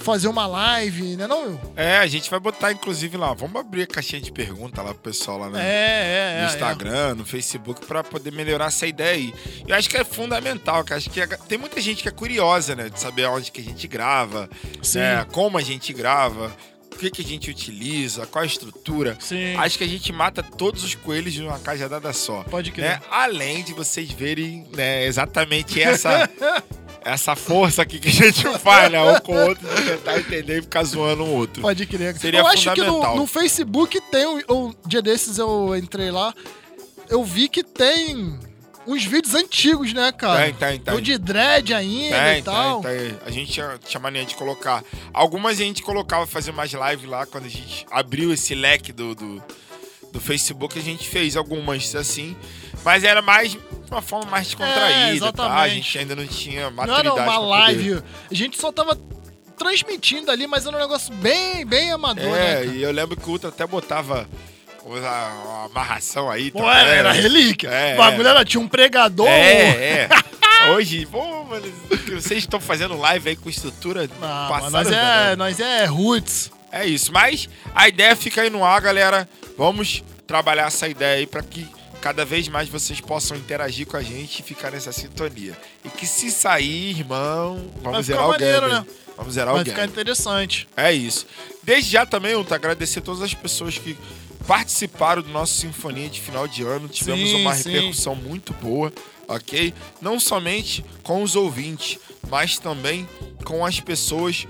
fazer uma live, né não, Will? É, a gente vai botar, inclusive, lá. Vamos abrir a caixinha de pergunta lá pro pessoal lá no, É, é, é, no Instagram, no Facebook, pra poder melhorar essa ideia aí. Eu acho que é fundamental, que acho que é- tem muita gente que é curiosa, né? De saber onde que a gente grava, né, como a gente grava. O que, que a gente utiliza, qual a estrutura. Sim. Acho que a gente mata todos os coelhos de uma cajadada só. Pode crer. né? Além de vocês verem né, exatamente essa, essa força aqui que a gente faz, né? Um com o outro, de tentar entender e ficar zoando um outro. Pode crer. Seria eu acho que no, no Facebook tem um, um dia desses eu entrei lá, eu vi que tem uns vídeos antigos, né, cara? Tem, tem, tem. De dread ainda Tem, e tal. tem, tem. A gente tinha, tinha mania de colocar. Algumas a gente colocava fazer mais live lá, quando a gente abriu esse leque do, do, do Facebook, a gente fez algumas assim. Mas era mais uma forma mais descontraída. É, tá? A gente ainda não tinha Não maturidade. era uma pra poder- live. A gente só tava transmitindo ali, mas era um negócio bem, bem amador, né? É, cara? e eu lembro que o Ultra até botava uma, uma amarração aí. Pô, também. era relíquia. É, o bagulho era, tinha um pregador. É, é. Hoje, pô, mano, vocês estão fazendo live aí com estrutura Ah, passada. nós é, nós é roots. É isso, mas a ideia fica aí no ar, galera. Vamos trabalhar essa ideia aí para que cada vez mais vocês possam interagir com a gente e ficar nessa sintonia. E que se sair, irmão, Vai vamos zerar o maneiro, game. né? Vamos zerar Vai o game. ficar interessante. É isso. Desde já também, Ulta, agradecer todas as pessoas que participaram do nosso Sinfonia de final de ano. Tivemos Sim, uma sim. repercussão muito boa, ok? Não somente com os ouvintes, mas também com as pessoas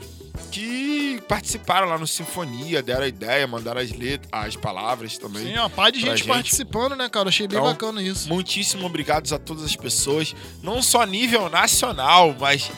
que participaram lá no Sinfonia, deram a ideia, mandaram as letras, as palavras também. Sim, uma par de pra gente, participando, né, cara? Achei bem Então, bacana isso. Muitíssimo obrigados a todas as pessoas, não só a nível nacional, mas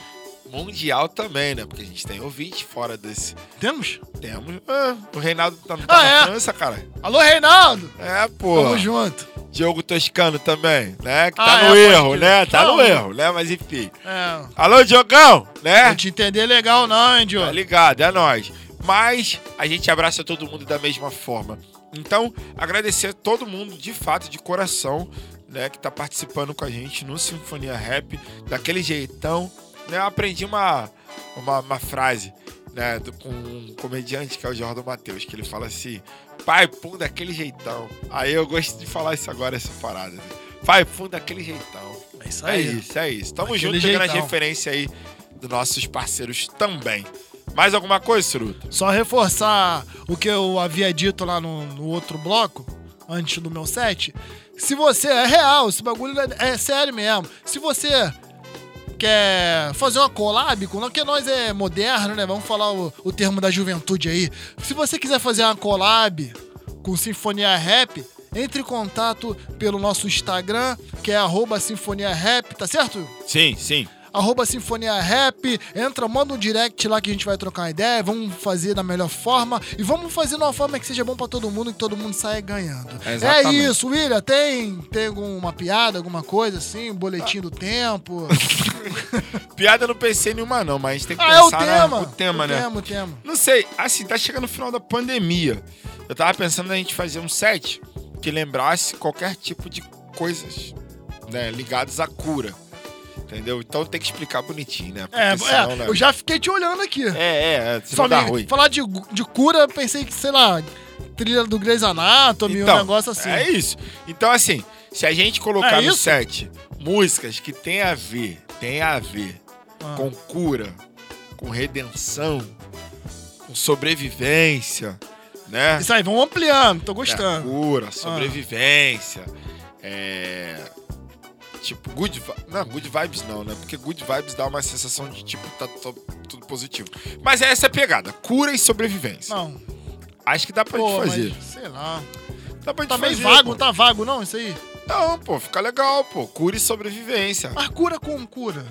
mundial também, né? Porque a gente tem ouvinte fora desse. Temos? Temos. Ah, o Reinaldo tá, tá Ah, na é? França, cara. Alô, Reinaldo! É, pô. Tamo junto. Diogo Toscano também, né? Que Ah, tá é, no pode erro, né? Tá Não, no erro, né? Mas enfim. É. Alô, Diogão, né? Não te entender legal, não, hein, Diogo? Tá ligado, é nóis. Mas a gente abraça todo mundo da mesma forma. Então, agradecer a todo mundo, de fato, de coração, né, que tá participando com a gente no Sinfonia Rap, daquele jeitão. Né? Eu aprendi uma, uma, uma frase né, do- com um comediante que é o Jordan Matheus, que ele fala assim: pai, pum, daquele jeitão. Aí eu gosto de falar isso agora, essa parada. Né? Pai, pum, daquele jeitão. É isso É aí. isso, é isso. Tamo junto, pegando as referências aí dos nossos parceiros também. Mais alguma coisa, Suruto? Só reforçar o que eu havia dito lá no, no outro bloco, antes do meu set. Se você é real, esse bagulho é, é sério mesmo. Se você quer fazer uma collab, com porque nós é moderno, né? Vamos falar o, o termo da juventude aí. Se você quiser fazer uma collab com Sinfonia Rap, entre em contato pelo nosso Instagram, que é arroba Sinfonia Rap, tá certo? Sim, sim. Arroba Sinfonia Rap, entra, manda um direct lá que a gente vai trocar uma ideia, vamos fazer da melhor forma e vamos fazer de uma forma que seja bom pra todo mundo, que todo mundo saia ganhando. É Exatamente. isso, William, tem, tem alguma piada, alguma coisa assim, um boletim do tempo? Piada eu não pensei nenhuma, não, mas a gente tem que ah, é o pensar na- tema, o tema, o né? tema, o tema. Não sei, assim, tá chegando o final da pandemia. Eu tava pensando na gente fazer um set que lembrasse qualquer tipo de coisas, né, ligadas à cura. Entendeu? Então tem que explicar bonitinho, né? Porque É, senão, é, né? eu já fiquei te olhando aqui. É, é, é Só dá ruim. falar de, de cura, eu pensei que, sei lá, trilha do Grey's Anatomy, um negócio assim. É isso. Então, assim, se a gente colocar É no set músicas que tem a ver, tem a ver Ah. com cura, com redenção, com sobrevivência, né? Isso aí, vamos ampliando, tô É, gostando. cura, sobrevivência, é. Tipo, good Não, good vibes não, né? Porque good vibes dá uma sensação de, tipo, tá tudo positivo. Mas é essa a pegada. Cura e sobrevivência. Não. Acho que dá pra Pô, gente fazer. mas, sei lá. Dá pra gente Tá meio fazer, vago, pô. tá vago não, isso aí? Não, pô, fica legal, pô. Cura e sobrevivência. Mas cura como cura?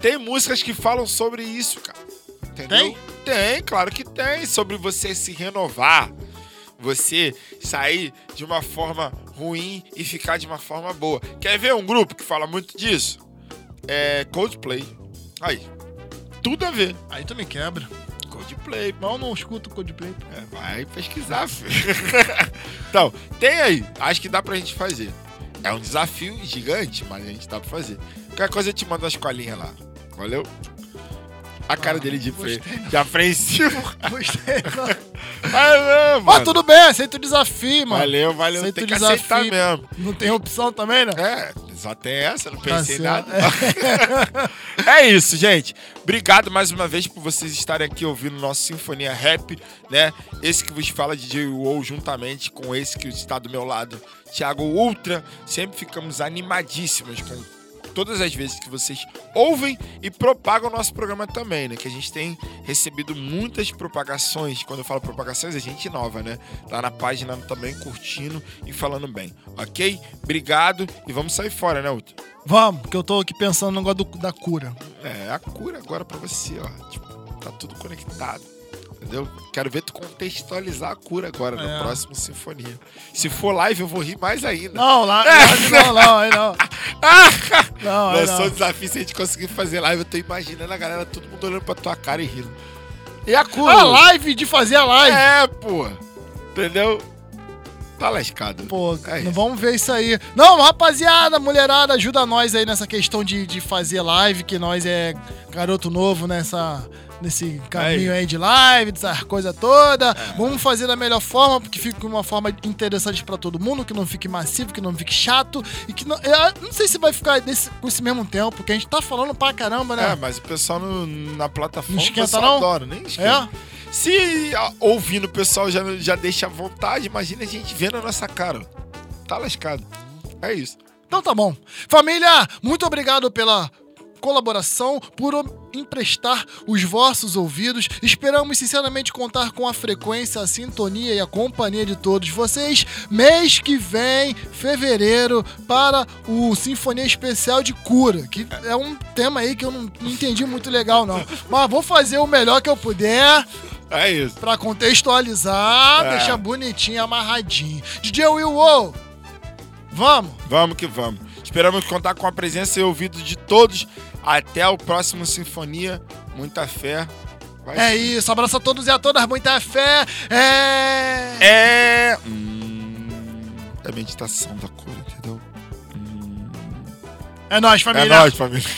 Tem músicas que falam sobre isso, cara. Entendeu? Tem? Tem, claro que tem. Sobre você se renovar. Você sair de uma forma ruim e ficar de uma forma boa. Quer ver um grupo que fala muito disso? É Coldplay. Aí. Tudo a ver. Aí tu me quebra. Coldplay. Eu não escuto Coldplay. É, vai pesquisar, filho. então, tem aí. Acho que dá pra gente fazer. É um desafio gigante, mas a gente dá pra fazer. Qualquer coisa eu te mando as colinhas lá. Valeu? A cara dele de, fre... de apreensivo. Gostei, Valeu, Ó, mano. tudo bem, aceita o desafio, mano. Valeu, valeu. Aceita Tem que aceitar desafio. mesmo. Não tem opção também, né? É, só tem essa, não Tá pensei em certo. nada. é isso, gente. Obrigado mais uma vez por vocês estarem aqui ouvindo nosso Sinfonia Rap, né? Esse que vos fala DJ WoW juntamente com esse que está do meu lado, Thiago Ultra. Sempre ficamos animadíssimos com todas as vezes que vocês ouvem e propagam o nosso programa também, né? Que a gente tem recebido muitas propagações. Quando eu falo propagações, é gente nova, né? Lá na página também curtindo e falando bem, ok? Obrigado e vamos sair fora, né, Ultra? Vamos, porque eu tô aqui pensando no negócio do- da cura. É, a cura agora pra você, ó. Tipo, tá tudo conectado. Entendeu? Quero ver tu contextualizar a cura agora É. no próximo Sinfonia. Se for live, eu vou rir mais ainda. Não, lá, É. live não, não, aí não. Não, aí Lançou não. o desafio se a gente conseguir fazer live. Eu tô imaginando a galera, todo mundo olhando pra tua cara e rindo. E a cura? A live de fazer a live. É, pô. Entendeu? Tá lascado. Pô, É vamos ver isso aí. Não, rapaziada, mulherada, ajuda nós aí nessa questão de, de fazer live, que nós é garoto novo nessa, nesse caminho aí de live, dessa coisa toda. Vamos fazer da melhor forma, porque fique uma forma interessante pra todo mundo, que não fique massivo, que não fique chato e que não. Eu não sei se vai ficar nesse, com esse mesmo tempo, porque a gente tá falando pra caramba, né? É, mas o pessoal no- na plataforma Não esquenta, não? adora, nem esquenta. É? Se ó, ouvindo o pessoal já, já deixa à vontade, imagina a gente vendo a nossa cara. Tá lascado. É isso. Então tá bom. Família, muito obrigado pela colaboração, por emprestar os vossos ouvidos. Esperamos sinceramente contar com a frequência, a sintonia e a companhia de todos vocês. Mês que vem, fevereiro, para o Sinfonia Especial de Cura, que é um tema aí que eu não, não entendi muito legal, não. Mas vou fazer o melhor que eu puder. É isso. Pra contextualizar, É. deixar bonitinho, amarradinho. DJ Will Wow, vamos? Vamos que vamos. Esperamos contar com a presença e ouvido de todos. Até o próximo Sinfonia. Muita fé. Vai É isso, abraço a todos e a todas, muita fé. É. É. Hum, é meditação da cura, entendeu? É nóis, família. É nóis, família.